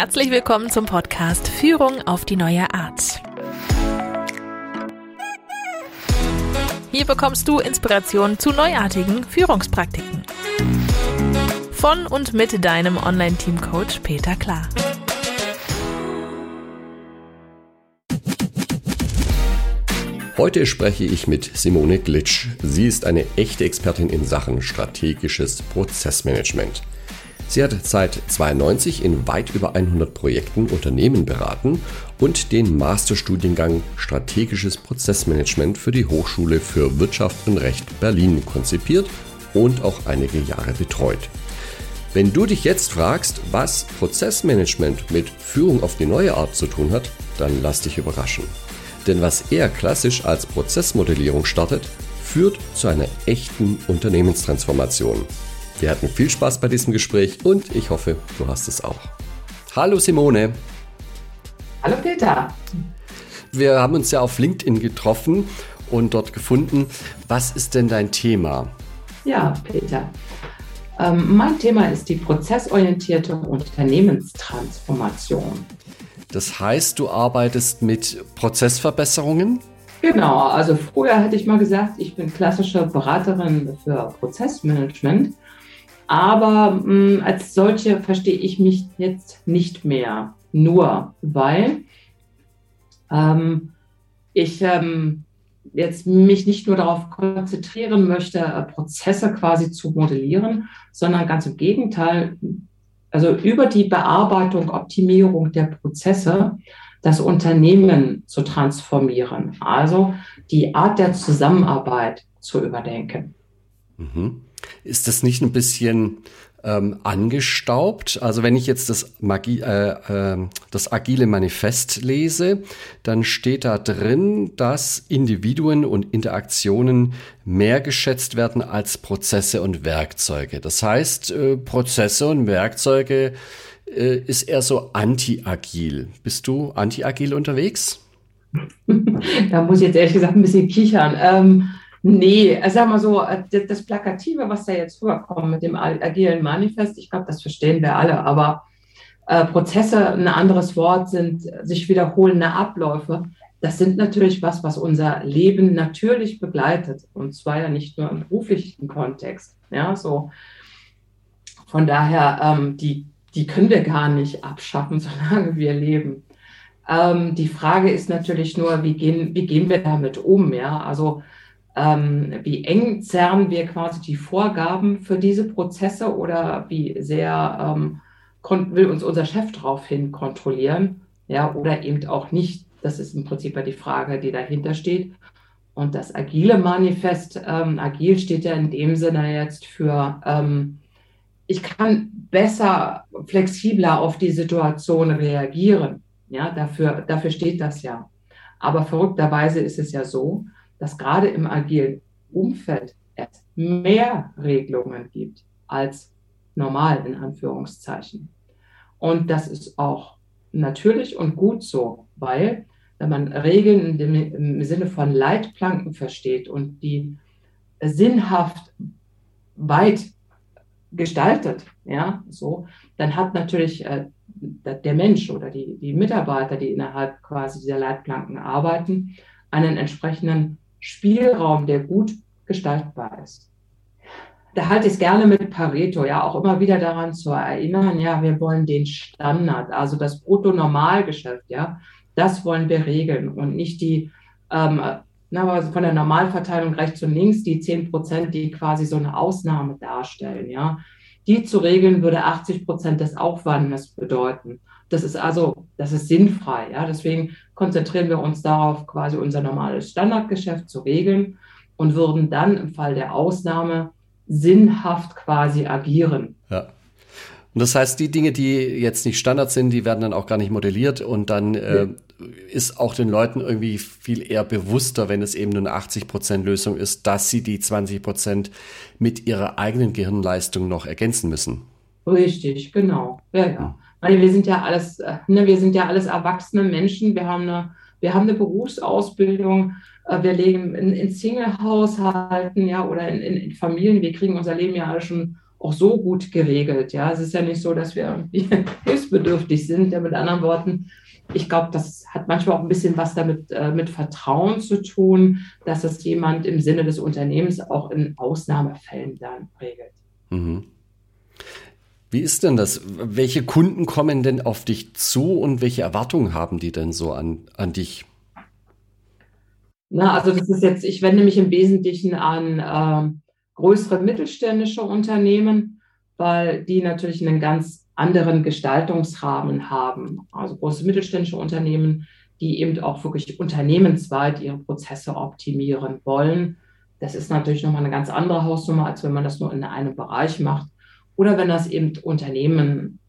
Herzlich willkommen zum Podcast Führung auf die neue Art. Hier bekommst du Inspiration zu neuartigen Führungspraktiken. Von und mit deinem Online-Team-Coach Peter Klar. Heute spreche ich mit Simone Glitsch. Sie ist eine echte Expertin in Sachen strategisches Prozessmanagement. Sie hat seit 92 in weit über 100 Projekten Unternehmen beraten und den Masterstudiengang Strategisches Prozessmanagement für die Hochschule für Wirtschaft und Recht Berlin konzipiert und auch einige Jahre betreut. Wenn du dich jetzt fragst, was Prozessmanagement mit Führung auf die neue Art zu tun hat, dann lass dich überraschen. Denn was eher klassisch als Prozessmodellierung startet, führt zu einer echten Unternehmenstransformation. Wir hatten viel Spaß bei diesem Gespräch und ich hoffe, du hast es auch. Hallo Simone. Hallo Peter. Wir haben uns ja auf LinkedIn getroffen und dort gefunden. Was ist denn dein Thema? Ja, Peter. Ähm, mein Thema ist die prozessorientierte Unternehmenstransformation. Das heißt, du arbeitest mit Prozessverbesserungen? Genau, also früher hätte ich mal gesagt, ich bin klassische Beraterin für Prozessmanagement. Aber mh, mm, als solche verstehe ich mich jetzt nicht mehr. Nur weil ähm, ich ähm, jetzt mich nicht nur darauf konzentrieren möchte, äh, Prozesse quasi zu modellieren, sondern ganz im Gegenteil, also über die Bearbeitung, Optimierung der Prozesse das Unternehmen zu transformieren, also die Art der Zusammenarbeit zu überdenken. Mhm. Ist das nicht ein bisschen ähm, angestaubt? Also wenn ich jetzt das, Magie, äh, äh, das agile Manifest lese, dann steht da drin, dass Individuen und Interaktionen mehr geschätzt werden als Prozesse und Werkzeuge. Das heißt, äh, Prozesse und Werkzeuge äh, ist eher so anti-agil. Bist du anti-agil unterwegs? da muss ich jetzt ehrlich gesagt ein bisschen kichern. Ähm, Nee, also sag mal so, äh, das Plakative, was da jetzt rüberkommt mit dem agilen Manifest, ich glaube, das verstehen wir alle, aber äh, Prozesse, ein anderes Wort, sind sich wiederholende Abläufe. Das sind natürlich was, was unser Leben natürlich begleitet. Und zwar ja nicht nur im beruflichen Kontext. Ja, so. Von daher, ähm, die, die können wir gar nicht abschaffen, solange wir leben. Ähm, die Frage ist natürlich nur, wie gehen, wie gehen wir damit um? Ja, also, ähm, wie eng zerren wir quasi die Vorgaben für diese Prozesse oder wie sehr ähm, will uns unser Chef daraufhin kontrollieren, ja, oder eben auch nicht. Das ist im Prinzip ja die Frage, die dahinter steht. Und das agile Manifest, ähm, agil steht ja in dem Sinne jetzt für, ähm, ich kann besser, flexibler auf die Situation reagieren. Ja, dafür, dafür steht das ja. Aber verrückterweise ist es ja so, dass gerade im agilen Umfeld es mehr Regelungen gibt als normal in Anführungszeichen. Und das ist auch natürlich und gut so, weil wenn man Regeln im Sinne von Leitplanken versteht und die sinnhaft weit gestaltet, ja, so, dann hat natürlich äh, der Mensch oder die, die Mitarbeiter, die innerhalb quasi dieser Leitplanken arbeiten, einen entsprechenden Spielraum, der gut gestaltbar ist. Da halte ich es gerne mit Pareto, ja, auch immer wieder daran zu erinnern, ja, wir wollen den Standard, also das Brutto-Normalgeschäft, ja, das wollen wir regeln und nicht die, ähm, na, von der Normalverteilung rechts und links, die 10 Prozent, die quasi so eine Ausnahme darstellen, ja. Die zu regeln würde 80 Prozent des Aufwandes bedeuten. Das ist also, das ist sinnfrei. Ja? Deswegen konzentrieren wir uns darauf, quasi unser normales Standardgeschäft zu regeln und würden dann im Fall der Ausnahme sinnhaft quasi agieren. Und das heißt, die Dinge, die jetzt nicht Standard sind, die werden dann auch gar nicht modelliert und dann äh, ist auch den Leuten irgendwie viel eher bewusster, wenn es eben nur eine 80% Lösung ist, dass sie die 20% mit ihrer eigenen Gehirnleistung noch ergänzen müssen. Richtig, genau. Ja, ja. Weil wir sind ja alles, äh, ne, wir sind ja alles erwachsene Menschen. Wir haben eine, wir haben eine Berufsausbildung. Äh, wir leben in, in Single-Haushalten, ja, oder in, in, in, Familien. Wir kriegen unser Leben ja alle schon auch so gut geregelt. Ja, es ist ja nicht so, dass wir irgendwie hilfsbedürftig sind. Ja, mit anderen Worten, ich glaube, das hat manchmal auch ein bisschen was damit äh, mit Vertrauen zu tun, dass es jemand im Sinne des Unternehmens auch in Ausnahmefällen dann regelt. Mhm. Wie ist denn das? Welche Kunden kommen denn auf dich zu und welche Erwartungen haben die denn so an, an dich? Na, also das ist jetzt, ich wende mich im Wesentlichen an äh, größere mittelständische Unternehmen, weil die natürlich einen ganz anderen Gestaltungsrahmen haben. Also große mittelständische Unternehmen, die eben auch wirklich unternehmensweit ihre Prozesse optimieren wollen. Das ist natürlich nochmal eine ganz andere Hausnummer, als wenn man das nur in einem Bereich macht oder wenn das eben Unternehmen,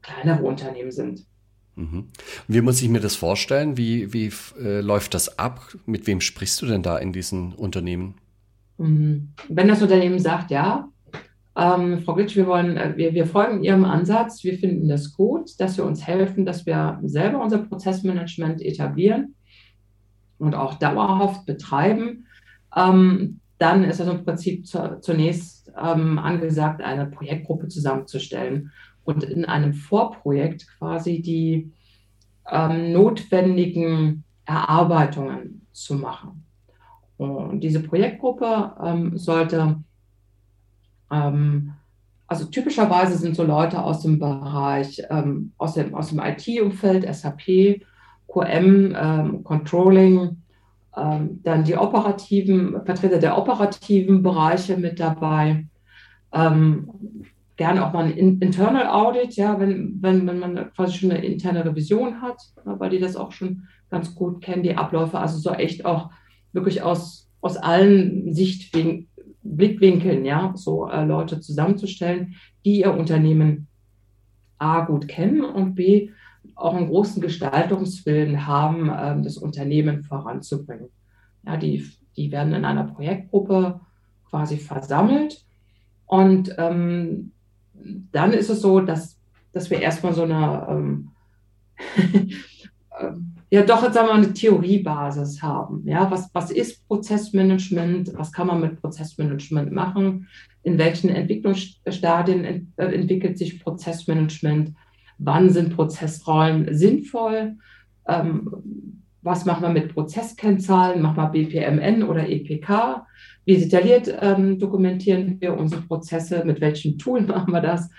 kleinere Unternehmen sind. Mhm. Wie muss ich mir das vorstellen? Wie, wie äh, läuft das ab? Mit wem sprichst du denn da in diesen Unternehmen? Mhm. Wenn das Unternehmen sagt, ja, ähm, Frau Glitsch, wir, wollen, äh, wir, wir folgen Ihrem Ansatz, wir finden das gut, dass Sie uns helfen, dass wir selber unser Prozessmanagement etablieren und auch dauerhaft betreiben, ähm, dann ist es im Prinzip zu, zunächst ähm, angesagt, eine Projektgruppe zusammenzustellen und in einem Vorprojekt quasi die ähm, notwendigen Erarbeitungen zu machen. Und diese Projektgruppe ähm, sollte, ähm, also typischerweise sind so Leute aus dem Bereich, ähm, aus dem, aus dem IT-Umfeld, SAP, QM, ähm, Controlling, ähm, dann die operativen, Vertreter der operativen Bereiche mit dabei. Ähm, gerne auch mal ein Internal Audit, ja, wenn, wenn, wenn man quasi schon eine interne Revision hat, weil die das auch schon ganz gut kennen, die Abläufe. Also so echt auch wirklich aus, aus allen Sichtwinkeln, Blickwinkeln, ja, so äh, Leute zusammenzustellen, die ihr Unternehmen A gut kennen und B auch einen großen Gestaltungswillen haben, ähm, das Unternehmen voranzubringen. Ja, die, die werden in einer Projektgruppe quasi versammelt und ähm, dann ist es so, dass, dass wir erstmal so eine, ähm ja doch, jetzt sagen wir mal, eine Theoriebasis haben. Ja, was, was ist Prozessmanagement? Was kann man mit Prozessmanagement machen? In welchen Entwicklungsstadien ent, äh, entwickelt sich Prozessmanagement? wann sind Prozessrollen sinnvoll, ähm, was machen wir mit Prozesskennzahlen, machen wir BPMN oder EPK, wie detailliert ähm, dokumentieren wir unsere Prozesse, mit welchem Tool machen wir das.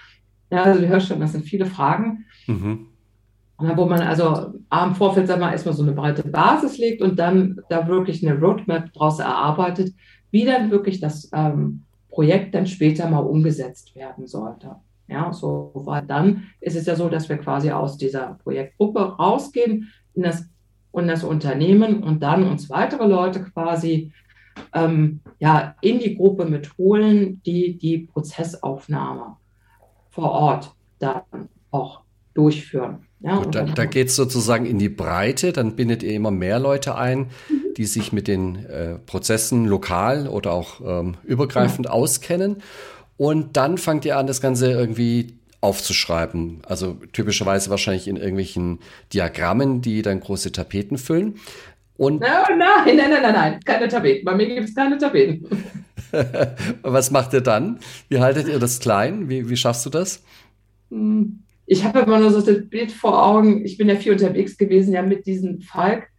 Ja, also du hörst schon, das sind viele Fragen. Mhm. Wo man also am Vorfeld sag mal, erstmal so eine breite Basis legt und dann da wirklich eine Roadmap daraus erarbeitet, wie dann wirklich das ähm, Projekt dann später mal umgesetzt werden sollte. Ja, so weil dann ist es ja so, dass wir quasi aus dieser Projektgruppe rausgehen in das, in das Unternehmen und dann uns weitere Leute quasi ähm, ja, in die Gruppe mit holen, die die Prozessaufnahme vor Ort dann auch durchführen. Ja, Gut, da, da geht es sozusagen in die Breite, dann bindet ihr immer mehr Leute ein, mhm. die sich mit den äh, Prozessen lokal oder auch ähm, übergreifend ja. auskennen. Und dann fangt ihr an, das Ganze irgendwie aufzuschreiben. Also typischerweise wahrscheinlich in irgendwelchen Diagrammen, die dann große Tapeten füllen. Und nein, nein, nein, nein, nein, keine Tapeten. Bei mir gibt es keine Tapeten. Was macht ihr dann? Wie haltet ihr das klein? Wie, wie schaffst du das? Hm, ich habe immer nur so das Bild vor Augen. Ich bin ja viel unterwegs gewesen, ja, mit diesem Falk.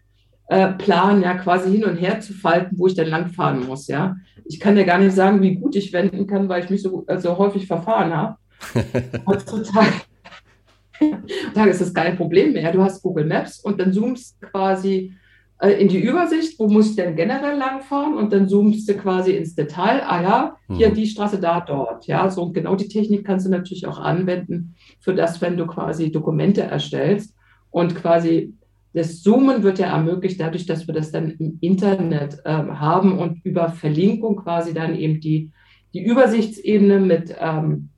Äh, ja, quasi hin und her zu falten, wo ich dann langfahren muss, ja. Ich kann ja gar nicht sagen, wie gut ich wenden kann, weil ich mich so, äh, so häufig verfahren habe. Heutzutage ist das kein Problem mehr. Du hast Google Maps und dann zoomst quasi in die Übersicht, wo muss ich denn generell langfahren und dann zoomst du quasi ins Detail, ah ja, hier mhm. die Straße, da, dort. Ja, so genau die Technik kannst du natürlich auch anwenden für das, wenn du quasi Dokumente erstellst und quasi das Zoomen wird ja ermöglicht dadurch, dass wir das dann im Internet ähm, haben und über Verlinkung quasi dann eben die, die Übersichtsebene mit, ähm,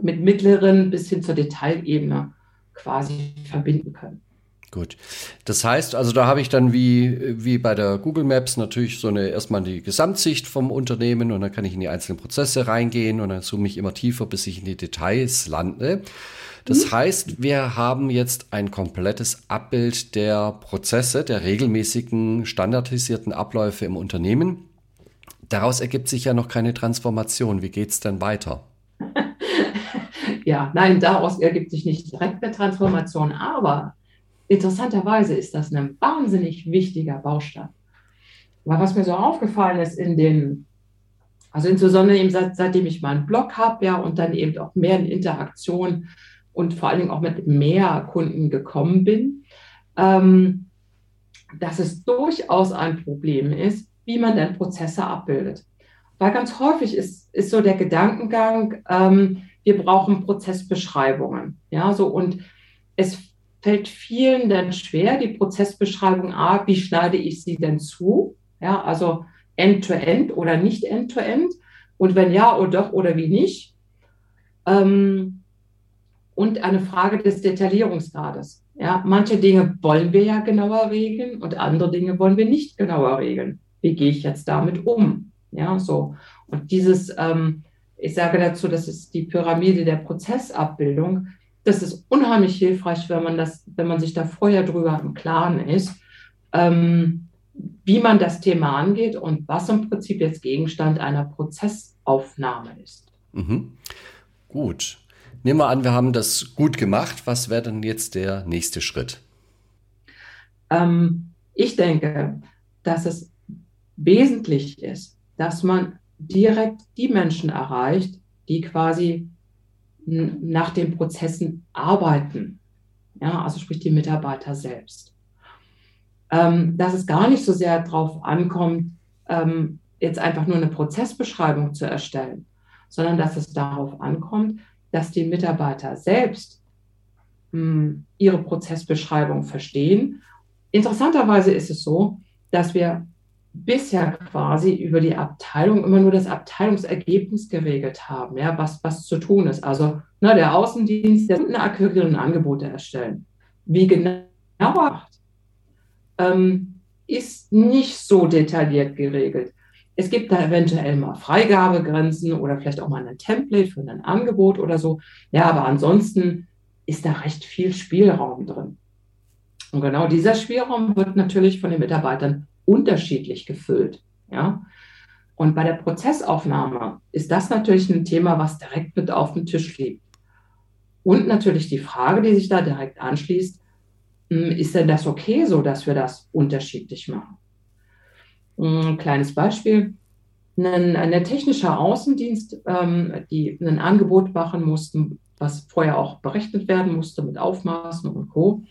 mit mittleren bis hin zur Detailebene quasi verbinden können. Gut. Das heißt, also da habe ich dann wie, wie bei der Google Maps natürlich so eine erstmal die Gesamtsicht vom Unternehmen und dann kann ich in die einzelnen Prozesse reingehen und dann zoome ich immer tiefer, bis ich in die Details lande. Das mhm. heißt, wir haben jetzt ein komplettes Abbild der Prozesse, der regelmäßigen, standardisierten Abläufe im Unternehmen. Daraus ergibt sich ja noch keine Transformation. Wie geht es denn weiter? ja, nein, daraus ergibt sich nicht direkt eine Transformation, aber interessanterweise ist das ein wahnsinnig wichtiger Baustein. Weil was mir so aufgefallen ist in den, also insbesondere eben seit, seitdem ich meinen Blog habe, ja, und dann eben auch mehr in Interaktion und vor allen Dingen auch mit mehr Kunden gekommen bin, ähm, dass es durchaus ein Problem ist, wie man denn Prozesse abbildet. Weil ganz häufig ist, ist so der Gedankengang, ähm, wir brauchen Prozessbeschreibungen. Ja, so und es fällt vielen dann schwer, die Prozessbeschreibung A, wie schneide ich sie denn zu? Ja, also end-to-end -end oder nicht end-to-end? -end? Und wenn ja oder doch oder wie nicht? Ähm, und eine Frage des Detaillierungsgrades. Ja, manche Dinge wollen wir ja genauer regeln und andere Dinge wollen wir nicht genauer regeln. Wie gehe ich jetzt damit um? Ja, so. Und dieses, ähm, ich sage dazu, das ist die Pyramide der Prozessabbildung. Das ist unheimlich hilfreich, wenn man das, wenn man sich da vorher drüber im Klaren ist, ähm, wie man das Thema angeht und was im Prinzip jetzt Gegenstand einer Prozessaufnahme ist. Mhm. Gut. Nehmen wir an, wir haben das gut gemacht. Was wäre denn jetzt der nächste Schritt? Ähm, ich denke, dass es wesentlich ist, dass man direkt die Menschen erreicht, die quasi nach den Prozessen arbeiten. Ja, also sprich die Mitarbeiter selbst. Ähm, dass es gar nicht so sehr darauf ankommt, ähm, jetzt einfach nur eine Prozessbeschreibung zu erstellen, sondern dass es darauf ankommt, dass die Mitarbeiter selbst mh, hm, ihre Prozessbeschreibung verstehen. Interessanterweise ist es so, dass wir bisher quasi über die Abteilung immer nur das Abteilungsergebnis geregelt haben, ja, was, was zu tun ist. Also na, der Außendienst, der Kunden akquirieren Angebote erstellen. Wie genau ähm, ist nicht so detailliert geregelt. Es gibt da eventuell mal Freigabegrenzen oder vielleicht auch mal ein Template für ein Angebot oder so. Ja, aber ansonsten ist da recht viel Spielraum drin. Und genau dieser Spielraum wird natürlich von den Mitarbeitern unterschiedlich gefüllt. Ja? Und bei der Prozessaufnahme ist das natürlich ein Thema, was direkt mit auf dem Tisch liegt. Und natürlich die Frage, die sich da direkt anschließt, hm, ist denn das okay so, dass wir das unterschiedlich machen? Ein kleines Beispiel. Ein, ein technischer Außendienst, ähm, die ein Angebot machen mussten, was vorher auch berechnet werden musste mit Aufmaßen und Co.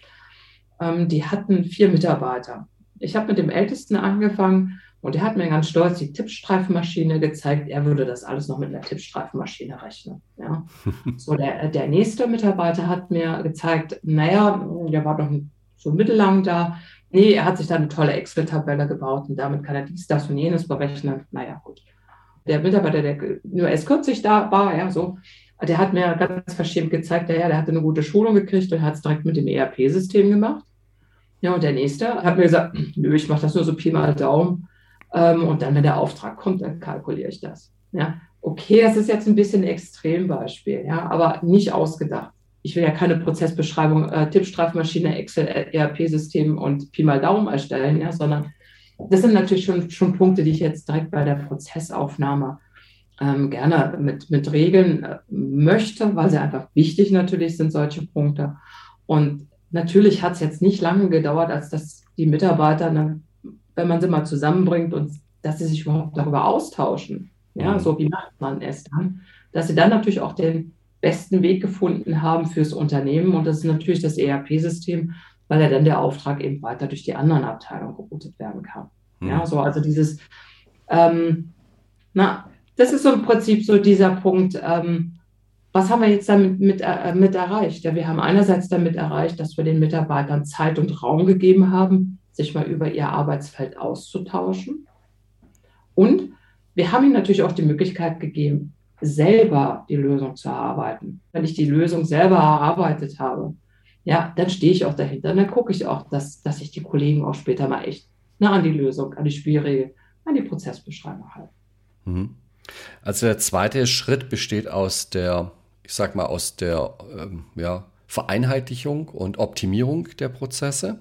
Ähm, die hatten vier Mitarbeiter ich habe mit dem Ältesten angefangen und er hat mir ganz stolz die Tippstreifenmaschine gezeigt. Er würde das alles noch mit einer Tippstreifenmaschine rechnen. Ja. so, der, der nächste Mitarbeiter hat mir gezeigt, naja, der war doch so mittellang da. Nee, er hat sich da eine tolle Excel-Tabelle gebaut und damit kann er dies, das und jenes berechnen. Naja, gut. Der Mitarbeiter, der nur erst kürzlich da war, ja, so, der hat mir ganz verschämt gezeigt, ja, der hatte eine gute Schulung gekriegt und hat es direkt mit dem ERP-System gemacht. Ja, und der nächste hat mir gesagt, nö, ich mache das nur so Pi mal Daumen. Ähm, und dann, wenn der Auftrag kommt, dann kalkuliere ich das. Ja, okay, das ist jetzt ein bisschen ein Extrembeispiel, ja, aber nicht ausgedacht. Ich will ja keine Prozessbeschreibung, äh, Tippstreifmaschine, Excel, ERP-System und Pi mal Daumen erstellen, ja, sondern das sind natürlich schon, schon Punkte, die ich jetzt direkt bei der Prozessaufnahme ähm, gerne mit, mit regeln äh, möchte, weil sie einfach wichtig natürlich sind, solche Punkte. Und natürlich hat es jetzt nicht lange gedauert, als dass die Mitarbeiter, ne, wenn man sie mal zusammenbringt und dass sie sich überhaupt darüber austauschen. Ja, mhm. so wie macht man es dann? Dass sie dann natürlich auch den besten Weg gefunden haben fürs Unternehmen und das ist natürlich das ERP-System, weil ja dann der Auftrag eben weiter durch die anderen Abteilungen geroutet werden kann. Mhm. Ja, so also dieses, ähm, na, das ist so im Prinzip so dieser Punkt, ähm, was haben wir jetzt damit mit, äh, mit erreicht? Ja, wir haben einerseits damit erreicht, dass wir den Mitarbeitern Zeit und Raum gegeben haben, sich mal über ihr Arbeitsfeld auszutauschen. Und wir haben ihnen natürlich auch die Möglichkeit gegeben, selber die Lösung zu erarbeiten. Wenn ich die Lösung selber erarbeitet habe, ja, dann stehe ich auch dahinter. Und dann gucke ich auch, dass, dass ich die Kollegen auch später mal echt nah an die Lösung, an die Spielregel, an die Prozessbeschreibung halte. Mhm. Also der zweite Schritt besteht aus der ich sag mal, aus der ähm, ja, Vereinheitlichung und Optimierung der Prozesse.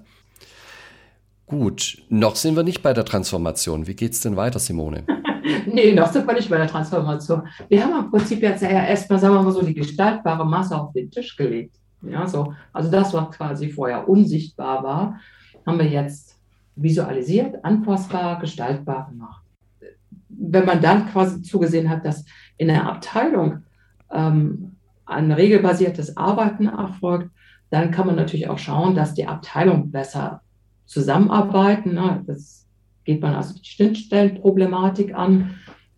Gut, noch sind wir nicht bei der Transformation. Wie geht es denn weiter, Simone? nee, noch sind wir nicht bei der Transformation. Wir haben im Prinzip jetzt ja erstmal, sagen wir mal so, die gestaltbare Masse auf den Tisch gelegt. Ja, so. Also das, was quasi vorher unsichtbar war, haben wir jetzt visualisiert, anpassbar, gestaltbar gemacht. Wenn man dann quasi zugesehen hat, dass in der Abteilung ähm, ein regelbasiertes Arbeiten erfolgt, dann kann man natürlich auch schauen, dass die Abteilung besser zusammenarbeiten. Ne? Das geht man also die Schnittstellenproblematik an,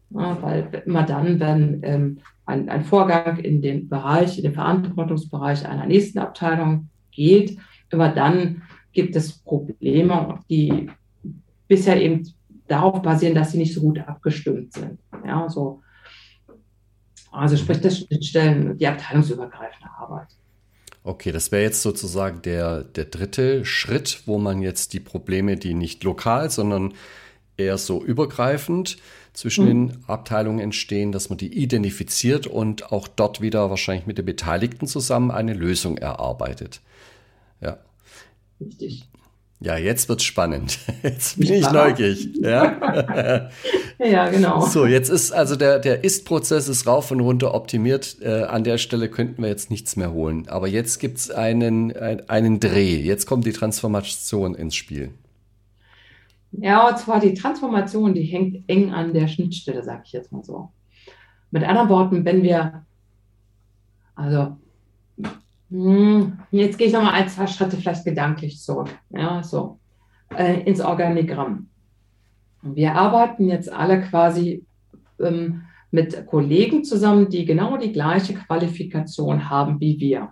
ne? weil immer dann, wenn ähm, ein, ein, Vorgang in den Bereich, in den Verantwortungsbereich einer nächsten Abteilung geht, immer dann gibt es Probleme, die bisher eben darauf basieren, dass sie nicht so gut abgestimmt sind. Ja, so also sprich das Schnittstellen, die abteilungsübergreifende Arbeit. Okay, das wäre jetzt sozusagen der, der dritte Schritt, wo man jetzt die Probleme, die nicht lokal, sondern eher so übergreifend zwischen mhm. den Abteilungen entstehen, dass man die identifiziert und auch dort wieder wahrscheinlich mit den Beteiligten zusammen eine Lösung erarbeitet. Ja. Richtig. Ja, jetzt wird's spannend. Jetzt bin ich neugierig. Ja? ja, genau. So, jetzt ist also der, der Ist-Prozess ist rauf und runter optimiert. Äh, an der Stelle könnten wir jetzt nichts mehr holen. Aber jetzt gibt's einen, ein, einen Dreh. Jetzt kommt die Transformation ins Spiel. Ja, und zwar die Transformation, die hängt eng an der Schnittstelle, sage ich jetzt mal so. Mit anderen Worten, wenn wir, also jetzt gehe ich nochmal ein, zwei Schritte vielleicht gedanklich zurück. Ja, so. Äh, ins Organigramm. Wir arbeiten jetzt alle quasi ähm, mit Kollegen zusammen, die genau die gleiche Qualifikation haben wie wir.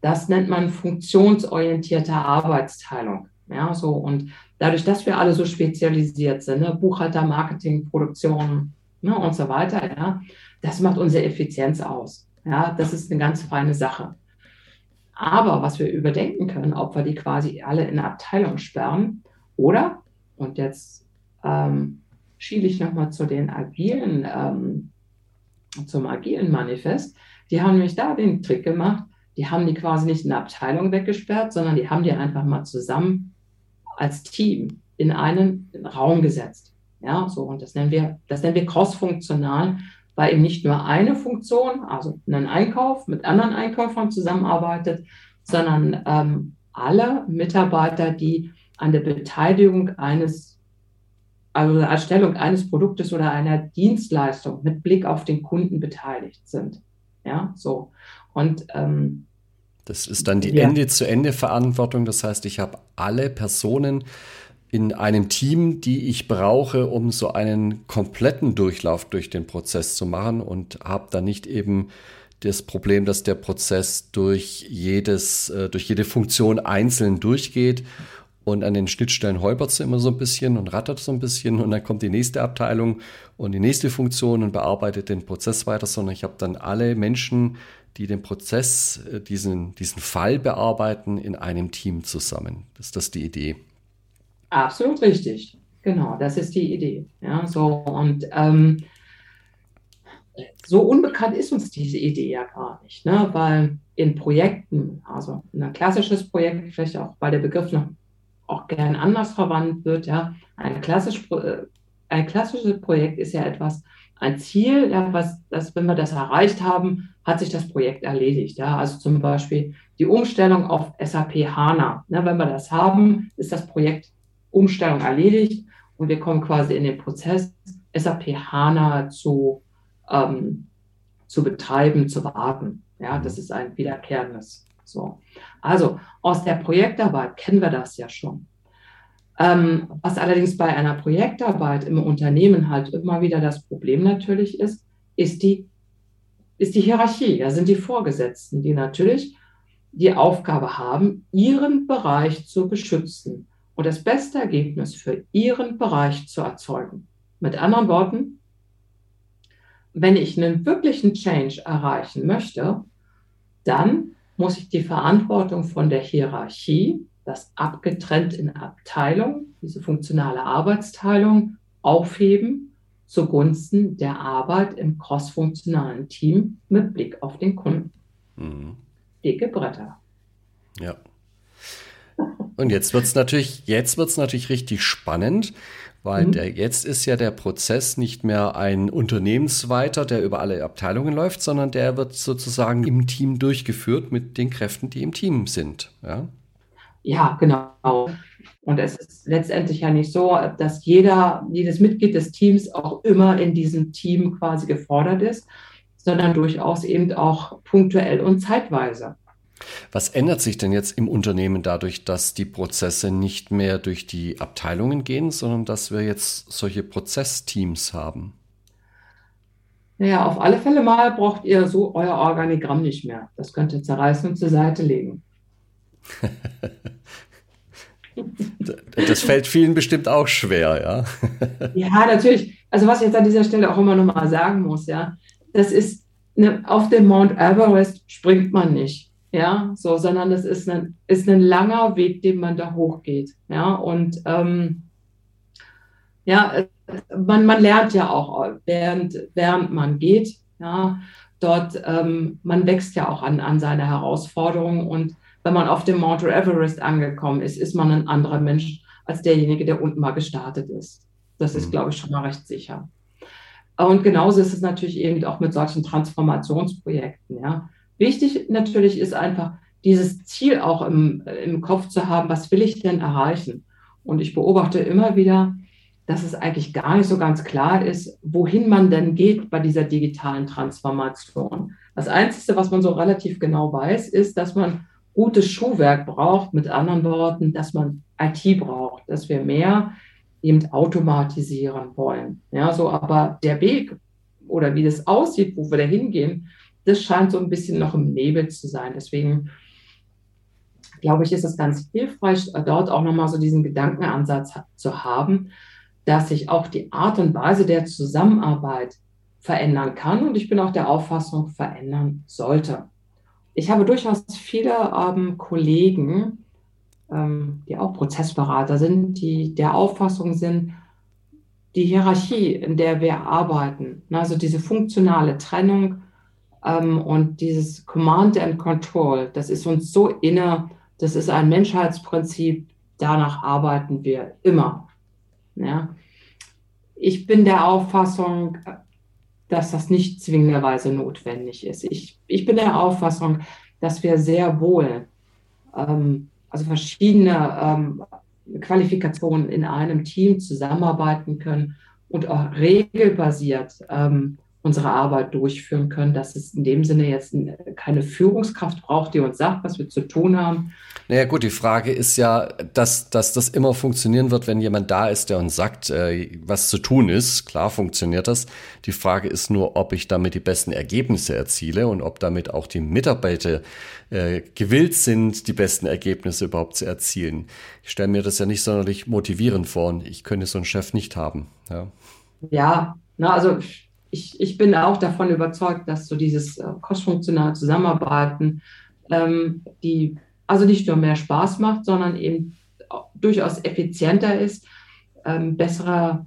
Das nennt man funktionsorientierte Arbeitsteilung. Ja, so. Und dadurch, dass wir alle so spezialisiert sind, ne, Buchhalter, Marketing, Produktion ne, und so weiter, ja, das macht unsere Effizienz aus. Ja, das ist eine ganz feine Sache. Aber was wir überdenken können, ob wir die quasi alle in Abteilung sperren oder, und jetzt ähm, schiele ich nochmal zu den agilen, ähm, zum agilen Manifest, die haben nämlich da den Trick gemacht, die haben die quasi nicht in Abteilung weggesperrt, sondern die haben die einfach mal zusammen als Team in einen Raum gesetzt. Ja, so, und das nennen wir, das nennen wir cross-funktional, weil eben nicht nur eine Funktion, also ein Einkauf mit anderen Einkäufern zusammenarbeitet, sondern ähm, alle Mitarbeiter, die an der Beteiligung eines, also der Erstellung eines Produktes oder einer Dienstleistung mit Blick auf den Kunden beteiligt sind. Ja, so. Und ähm, das ist dann die ja. Ende-zu-Ende-Verantwortung. Das heißt, ich habe alle Personen in einem Team, die ich brauche, um so einen kompletten Durchlauf durch den Prozess zu machen und habe da nicht eben das Problem, dass der Prozess durch jedes, äh, durch jede Funktion einzeln durchgeht und an den Schnittstellen holpert es immer so ein bisschen und rattert so ein bisschen und dann kommt die nächste Abteilung und die nächste Funktion und bearbeitet den Prozess weiter, sondern ich habe dann alle Menschen, die den Prozess, äh, diesen, diesen Fall bearbeiten, in einem Team zusammen. Das ist das die Idee. Absolut richtig. Genau, das ist die Idee. Ja, so und ähm, so unbekannt ist uns diese Idee ja gar nicht, ne? weil in Projekten, also ein klassisches Projekt, vielleicht auch, weil der Begriff noch auch gern anders verwandt wird, ja, ein, klassisch, äh, ein klassisches Projekt ist ja etwas, ein Ziel, ja, was, das, wenn wir das erreicht haben, hat sich das Projekt erledigt. Ja? Also zum Beispiel die Umstellung auf SAP HANA. Ne? Wenn wir das haben, ist das Projekt Umstellung erledigt und wir kommen quasi in den Prozess, SAP HANA zu, ähm, zu betreiben, zu warten. Ja, das ist ein wiederkehrendes. So. Also aus der Projektarbeit kennen wir das ja schon. Ähm, was allerdings bei einer Projektarbeit im Unternehmen halt immer wieder das Problem natürlich ist, ist die, ist die Hierarchie. Da sind die Vorgesetzten, die natürlich die Aufgabe haben, ihren Bereich zu beschützen und das beste Ergebnis für Ihren Bereich zu erzeugen. Mit anderen Worten, wenn ich einen wirklichen Change erreichen möchte, dann muss ich die Verantwortung von der Hierarchie, das abgetrennt in Abteilungen, diese funktionale Arbeitsteilung, aufheben zugunsten der Arbeit im crossfunktionalen Team mit Blick auf den Kunden. Mhm. Dicke Bretter. Ja. Und jetzt wird es natürlich, jetzt wird's natürlich richtig spannend, Weil mhm. der, jetzt ist ja der Prozess nicht mehr ein Unternehmensweiter, der über alle Abteilungen läuft, sondern der wird sozusagen im Team durchgeführt mit den Kräften, die im Team sind. Ja, ja genau. Und es ist letztendlich ja nicht so, dass jeder, jedes Mitglied des Teams auch immer in diesem Team quasi gefordert ist, sondern durchaus eben auch punktuell und zeitweise. Was ändert sich denn jetzt im Unternehmen dadurch, dass die Prozesse nicht mehr durch die Abteilungen gehen, sondern dass wir jetzt solche Prozessteams haben? Naja, auf alle Fälle mal braucht ihr so euer Organigramm nicht mehr. Das könnt ihr zerreißen und zur Seite legen. das fällt vielen bestimmt auch schwer, ja. ja, natürlich. Also was ich jetzt an dieser Stelle auch immer noch mal sagen muss, ja, das ist eine, auf dem Mount Everest springt man nicht ja, so, sondern es ist ein, ist ein langer Weg, den man da hochgeht, ja, und ähm, ja, man, man lernt ja auch, während, während man geht, ja, dort, ähm, man wächst ja auch an, an seine Herausforderungen und wenn man auf dem Mount Everest angekommen ist, ist man ein anderer Mensch als derjenige, der unten mal gestartet ist. Das ist, mhm. glaube ich, schon mal recht sicher. Und genauso ist es natürlich eben auch mit solchen Transformationsprojekten, ja Wichtig natürlich ist einfach, dieses Ziel auch im, im Kopf zu haben, was will ich denn erreichen? Und ich beobachte immer wieder, dass es eigentlich gar nicht so ganz klar ist, wohin man denn geht bei dieser digitalen Transformation. Das Einzige, was man so relativ genau weiß, ist, dass man gutes Schuhwerk braucht, mit anderen Worten, dass man IT braucht, dass wir mehr eben automatisieren wollen. Ja, so, aber der Weg oder wie das aussieht, wo wir da hingehen, das scheint so ein bisschen noch im Nebel zu sein. Deswegen glaube ich, ist es ganz hilfreich, dort auch nochmal so diesen Gedankenansatz zu haben, dass sich auch die Art und Weise der Zusammenarbeit verändern kann und ich bin auch der Auffassung, verändern sollte. Ich habe durchaus viele ähm, Kollegen, ähm, die auch Prozessberater sind, die der Auffassung sind, die Hierarchie, in der wir arbeiten, also diese funktionale Trennung und dieses Command and Control, das ist uns so inne, das ist ein Menschheitsprinzip, danach arbeiten wir immer. Ja. Ich bin der Auffassung, dass das nicht zwingenderweise notwendig ist. Ich, ich bin der Auffassung, dass wir sehr wohl, ähm, also verschiedene ähm, Qualifikationen in einem Team zusammenarbeiten können und auch regelbasiert ähm, unsere Arbeit durchführen können, dass es in dem Sinne jetzt keine Führungskraft braucht, die uns sagt, was wir zu tun haben. Naja gut, die Frage ist ja, dass, dass das immer funktionieren wird, wenn jemand da ist, der uns sagt, äh, was zu tun ist. Klar funktioniert das. Die Frage ist nur, ob ich damit die besten Ergebnisse erziele und ob damit auch die Mitarbeiter äh, gewillt sind, die besten Ergebnisse überhaupt zu erzielen. Ich stelle mir das ja nicht sonderlich motivierend vor und ich könnte so einen Chef nicht haben. Ja, ja na, also ich, ich bin auch davon überzeugt, dass so dieses äh, crossfunktionale Zusammenarbeiten, ähm, die also nicht nur mehr Spaß macht, sondern eben durchaus effizienter ist, ähm, besserer,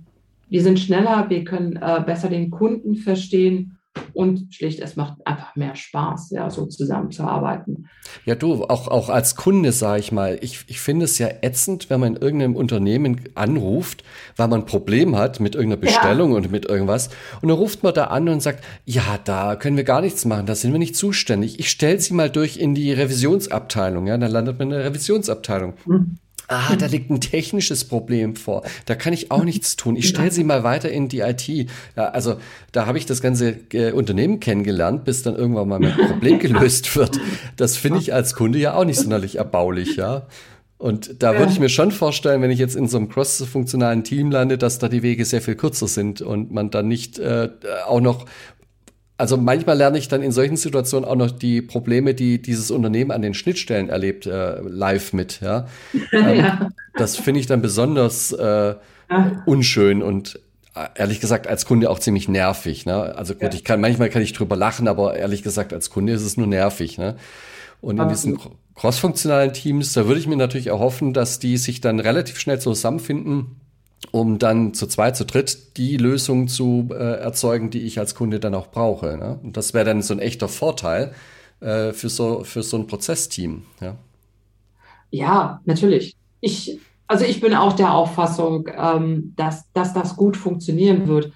wir sind schneller, wir können äh, besser den Kunden verstehen und schlicht, es macht einfach mehr Spaß, ja, so zusammenzuarbeiten. Ja, du, auch, auch als Kunde, sage ich mal, ich, ich finde es ja ätzend, wenn man in irgendeinem Unternehmen anruft, weil man ein Problem hat mit irgendeiner Bestellung ja. und mit irgendwas. Und dann ruft man da an und sagt, ja, da können wir gar nichts machen, da sind wir nicht zuständig. Ich stelle sie mal durch in die Revisionsabteilung, ja, dann landet man in der Revisionsabteilung. Mhm. Ah, da liegt ein technisches Problem vor. Da kann ich auch nichts tun. Ich stelle sie mal weiter in die IT. Ja, also da habe ich das ganze äh, Unternehmen kennengelernt, bis dann irgendwann mal mein Problem gelöst wird. Das finde ich als Kunde ja auch nicht sonderlich erbaulich, ja. Und da würde ich mir schon vorstellen, wenn ich jetzt in so einem cross-funktionalen Team lande, dass da die Wege sehr viel kürzer sind und man dann nicht äh, auch noch also manchmal lerne ich dann in solchen Situationen auch noch die Probleme, die dieses Unternehmen an den Schnittstellen erlebt, äh, live mit. Ja? Ähm, ja. Das finde ich dann besonders äh, unschön und äh, ehrlich gesagt als Kunde auch ziemlich nervig. Ne? Also gut, ja. ich kann manchmal kann ich drüber lachen, aber ehrlich gesagt als Kunde ist es nur nervig. Ne? Und in diesen crossfunktionalen Teams, da würde ich mir natürlich erhoffen, dass die sich dann relativ schnell zusammenfinden um dann zu zweit, zu dritt die Lösung zu äh, erzeugen, die ich als Kunde dann auch brauche. Ne? Und das wäre dann so ein echter Vorteil äh, für, so, für so ein Prozessteam. Ja, ja natürlich. Ich, also ich bin auch der Auffassung, ähm, dass, dass das gut funktionieren wird.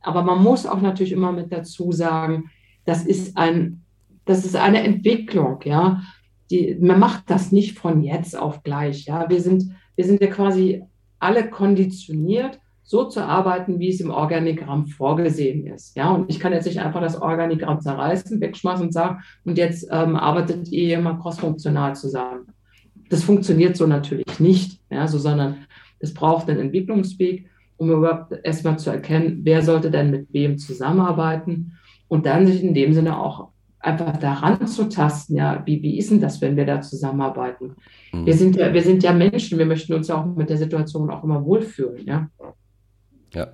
Aber man muss auch natürlich immer mit dazu sagen, das ist ein, das ist eine Entwicklung, ja. Die, man macht das nicht von jetzt auf gleich, ja. Wir sind, wir sind ja quasi alle konditioniert, so zu arbeiten, wie es im Organigramm vorgesehen ist. Ja, und ich kann jetzt nicht einfach das Organigramm zerreißen, wegschmeißen und sagen, und jetzt ähm, arbeitet ihr immer crossfunktional zusammen. Das funktioniert so natürlich nicht, ja, so, sondern es braucht einen Entwicklungsweg, um überhaupt erstmal zu erkennen, wer sollte denn mit wem zusammenarbeiten und dann sich in dem Sinne auch einfach daran zu tasten, ja, wie, wie ist denn das, wenn wir da zusammenarbeiten? Mhm. Wir, sind ja, wir sind ja Menschen, wir möchten uns ja auch mit der Situation auch immer wohlfühlen, ja. Ja.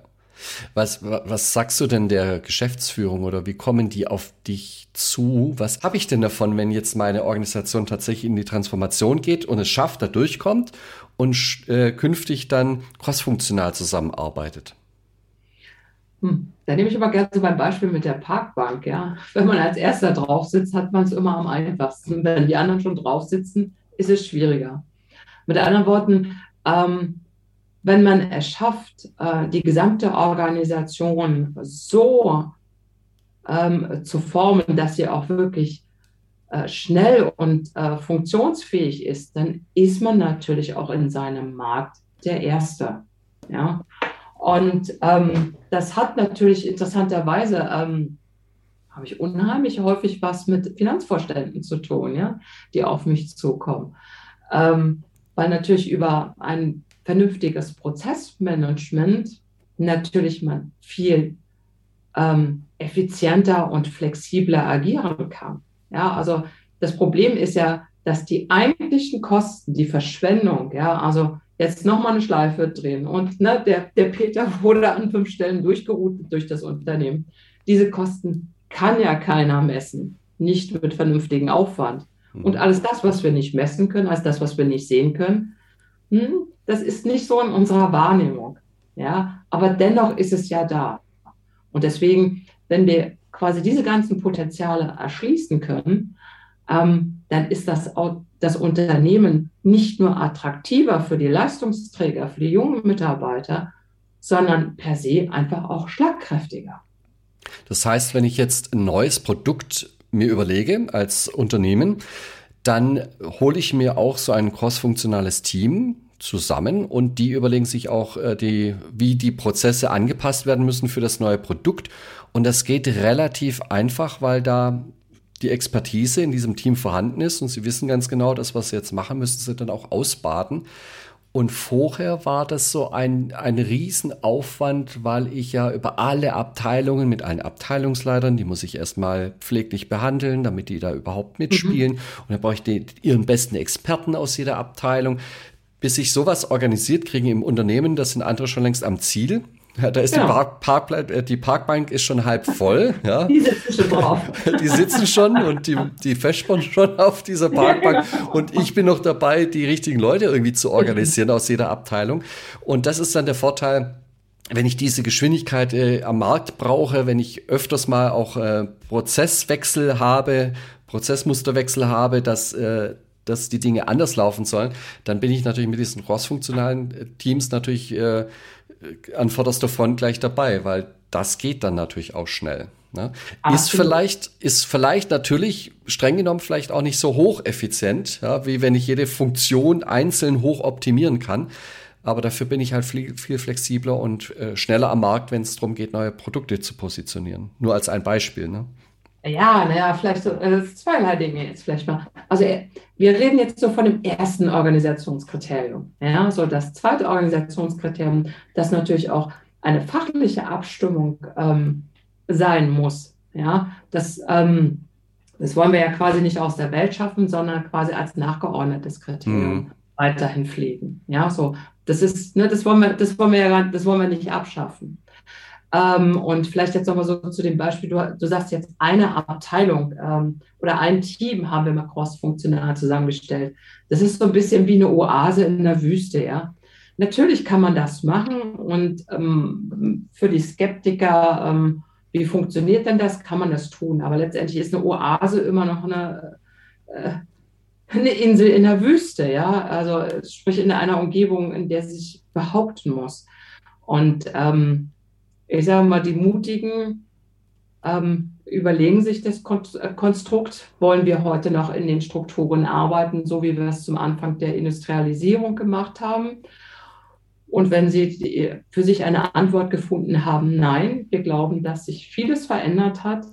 Was, was sagst du denn der Geschäftsführung oder wie kommen die auf dich zu? Was habe ich denn davon, wenn jetzt meine Organisation tatsächlich in die Transformation geht und es schafft, da durchkommt und äh, künftig dann crossfunktional zusammenarbeitet? Hm. Da nehme ich aber gerne so beim Beispiel mit der Parkbank. Ja. Wenn man als Erster drauf sitzt, hat man es immer am einfachsten. Wenn die anderen schon drauf sitzen, ist es schwieriger. Mit anderen Worten, ähm, wenn man es schafft, äh, die gesamte Organisation so ähm, zu formen, dass sie auch wirklich äh, schnell und äh, funktionsfähig ist, dann ist man natürlich auch in seinem Markt der Erste. Ja? Und ähm, das hat natürlich interessanterweise, ähm, habe ich unheimlich häufig was mit Finanzvorständen zu tun, ja? die auf mich zukommen. Ähm, weil natürlich über ein vernünftiges Prozessmanagement natürlich man viel ähm, effizienter und flexibler agieren kann. Ja, also das Problem ist ja, dass die eigentlichen Kosten, die Verschwendung, ja, also jetzt nochmal eine Schleife drehen und ne, der, der Peter wurde an fünf Stellen durchgeroutet durch das Unternehmen. Diese Kosten kann ja keiner messen, nicht mit vernünftigem Aufwand. Und mhm. alles das, was wir nicht messen können, alles das, was wir nicht sehen können, hm, das ist nicht so in unserer Wahrnehmung. Ja, aber dennoch ist es ja da. Und deswegen, wenn wir quasi diese ganzen Potenziale erschließen können, ähm, dann ist das, das Unternehmen nicht nur attraktiver für die Leistungsträger, für die jungen Mitarbeiter, sondern per se einfach auch schlagkräftiger. Das heißt, wenn ich jetzt ein neues Produkt mir überlege als Unternehmen, dann hole ich mir auch so ein crossfunktionales Team zusammen und die überlegen sich auch, äh, die, wie die Prozesse angepasst werden müssen für das neue Produkt. Und das geht relativ einfach, weil da die Expertise in diesem Team vorhanden ist und sie wissen ganz genau, das, was sie jetzt machen, müssen sie dann auch ausbaden. Und vorher war das so ein, ein Riesenaufwand, weil ich ja über alle Abteilungen mit allen Abteilungsleitern, die muss ich erstmal pfleglich behandeln, damit die da überhaupt mitspielen. Mhm. Und dann brauche ich die, ihren besten Experten aus jeder Abteilung bis sich sowas organisiert kriegen im Unternehmen, das sind andere schon längst am Ziel. Ja, da ist genau. die, Park, Park, äh, die Parkbank ist schon halb voll. Ja. Die sitzen schon drauf. Die sitzen schon und die, die festspannen schon auf dieser Parkbank. Genau. Und ich bin noch dabei, die richtigen Leute irgendwie zu organisieren aus jeder Abteilung. Und das ist dann der Vorteil, wenn ich diese Geschwindigkeit äh, am Markt brauche, wenn ich öfters mal auch äh, Prozesswechsel habe, Prozessmusterwechsel habe, dass äh, dass die Dinge anders laufen sollen, dann bin ich natürlich mit diesen crossfunktionalen äh, Teams natürlich äh, an vorderster Front gleich dabei, weil das geht dann natürlich auch schnell. Ne? Ist vielleicht, ist vielleicht natürlich streng genommen vielleicht auch nicht so hocheffizient, ja, wie wenn ich jede Funktion einzeln hoch optimieren kann. Aber dafür bin ich halt viel, viel flexibler und äh, schneller am Markt, wenn es darum geht, neue Produkte zu positionieren. Nur als ein Beispiel. Ne? Ja, naja, vielleicht so äh, zweierlei Dinge jetzt vielleicht mal. Also äh, wir reden jetzt so von dem ersten Organisationskriterium. Ja, so das zweite Organisationskriterium, das natürlich auch eine fachliche Abstimmung ähm, sein muss. Ja, das, ähm, das wollen wir ja quasi nicht aus der Welt schaffen, sondern quasi als nachgeordnetes Kriterium mhm. weiterhin pflegen. Ja, so das ist, ne, das wollen wir, das wollen wir ja, das wollen wir nicht abschaffen. Ähm, und vielleicht jetzt nochmal so zu dem Beispiel, du, du sagst jetzt eine Abteilung ähm, oder ein Team haben wir mal cross-funktional zusammengestellt. Das ist so ein bisschen wie eine Oase in der Wüste, ja. Natürlich kann man das machen und ähm, für die Skeptiker, ähm, wie funktioniert denn das, kann man das tun. Aber letztendlich ist eine Oase immer noch eine, äh, eine Insel in der Wüste, ja, also sprich in einer Umgebung, in der sie sich behaupten muss. Und ähm, ich sage mal, die Mutigen ähm, überlegen sich das äh, Konstrukt, wollen wir heute noch in den Strukturen arbeiten, so wie wir es zum Anfang der Industrialisierung gemacht haben. Und wenn Sie für sich eine Antwort gefunden haben, nein, wir glauben, dass sich vieles verändert hat,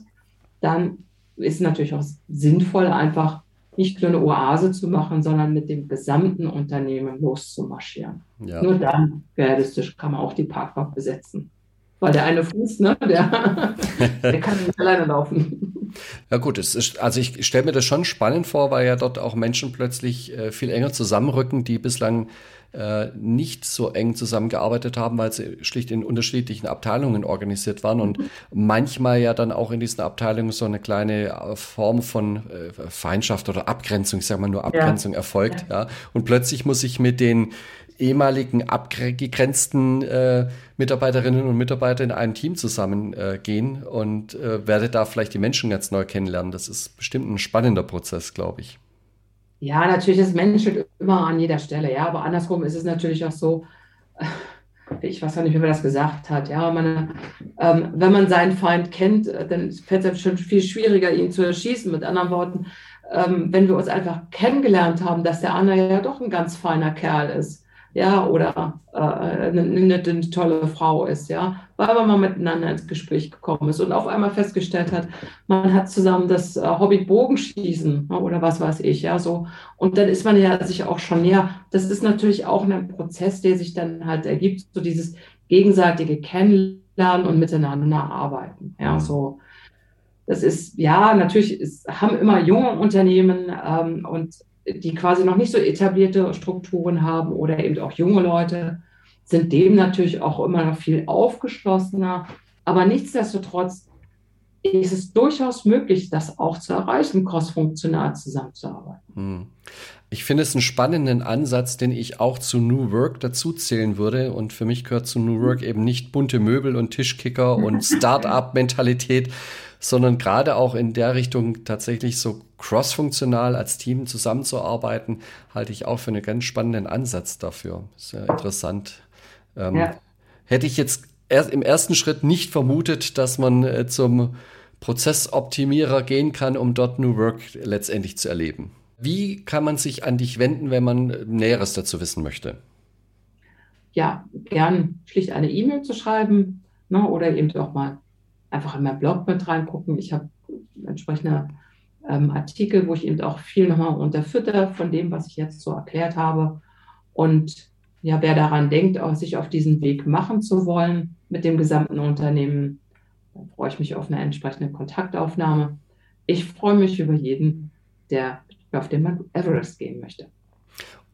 dann ist natürlich auch sinnvoll, einfach nicht nur eine Oase zu machen, sondern mit dem gesamten Unternehmen loszumarschieren. Ja. Nur dann, realistisch, kann man auch die Parkbank besetzen. Weil der eine Fuß, ne, der, der kann nicht alleine laufen. Ja gut, es ist, also ich stelle mir das schon spannend vor, weil ja dort auch Menschen plötzlich äh, viel enger zusammenrücken, die bislang äh, nicht so eng zusammengearbeitet haben, weil sie schlicht in unterschiedlichen Abteilungen organisiert waren und mhm. manchmal ja dann auch in diesen Abteilungen so eine kleine äh, Form von äh, Feindschaft oder Abgrenzung, ich sage mal nur Abgrenzung ja. erfolgt. Ja. ja. Und plötzlich muss ich mit den ehemaligen abgegrenzten äh, Mitarbeiterinnen und Mitarbeitern in einem Team zusammengehen äh, und äh, werde da vielleicht die Menschen ganz neu kennenlernen. Das ist bestimmt ein spannender Prozess, glaube ich. Ja, natürlich, das menschelt immer an jeder Stelle, ja, aber andersrum ist es natürlich auch so, äh, ich weiß gar nicht, wie man das gesagt hat, ja, man, ähm, wenn man seinen Feind kennt, äh, dann fällt es schon viel schwieriger, ihn zu erschießen. Mit anderen Worten, ähm, wenn wir uns einfach kennengelernt haben, dass der andere ja doch ein ganz feiner Kerl ist, ja, oder äh, eine, eine, tolle Frau ist, ja, weil man mal miteinander ins Gespräch gekommen ist und auf einmal festgestellt hat, man hat zusammen das äh, Hobby Bogenschießen ne, oder was weiß ich, ja, so. Und dann ist man ja sich auch schon näher. Das ist natürlich auch ein Prozess, der sich dann halt ergibt, so dieses gegenseitige Kennenlernen und miteinander arbeiten, ja, so. Das ist, ja, natürlich ist, haben immer junge Unternehmen ähm, und die quasi noch nicht so etablierte Strukturen haben oder eben auch junge Leute, sind dem natürlich auch immer noch viel aufgeschlossener. Aber nichtsdestotrotz ist es durchaus möglich, das auch zu erreichen, crossfunktional zusammenzuarbeiten. Hm. Ich finde es einen spannenden Ansatz, den ich auch zu New Work dazu zählen würde. Und für mich gehört zu New Work eben nicht bunte Möbel und Tischkicker und Start-up-Mentalität, sondern gerade auch in der Richtung tatsächlich so crossfunktional als Team zusammenzuarbeiten, halte ich auch für einen ganz spannenden Ansatz dafür. Sehr interessant. Ähm, ja. Hätte ich jetzt erst im ersten Schritt nicht vermutet, dass man äh, zum Prozessoptimierer gehen kann, um dort New Work letztendlich zu erleben. Wie kann man sich an dich wenden, wenn man Näheres dazu wissen möchte? Ja, gern schlicht eine E-Mail zu schreiben ne, oder eben auch mal einfach in meinen Blog mit reingucken. Ich habe entsprechende ähm, Artikel, wo ich eben auch viel nochmal unterfütter von dem, was ich jetzt so erklärt habe. Und ja, wer daran denkt, auch sich auf diesen Weg machen zu wollen mit dem gesamten Unternehmen, dann freue ich mich auf eine entsprechende Kontaktaufnahme. Ich freue mich über jeden, der auf den Mount Everest gehen möchte.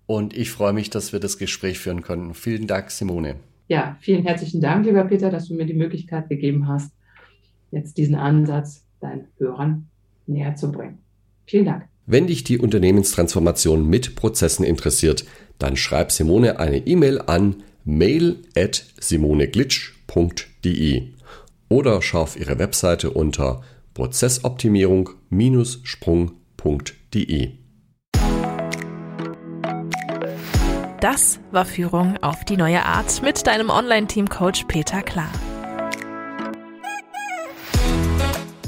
Und ich freue mich, dass wir das Gespräch führen können. Vielen Dank, Simone. Ja, vielen herzlichen Dank, lieber Peter, dass du mir die Möglichkeit gegeben hast, jetzt diesen Ansatz deinen Hörern näher zu bringen. Vielen Dank. Wenn dich die Unternehmenstransformation mit Prozessen interessiert, dann schreib Simone eine E-Mail an mail at simoneglitsch.de oder schau auf ihre Webseite unter prozessoptimierung-sprung.de. Das war Führung auf die neue Art mit deinem Online-Team-Coach Peter Klar.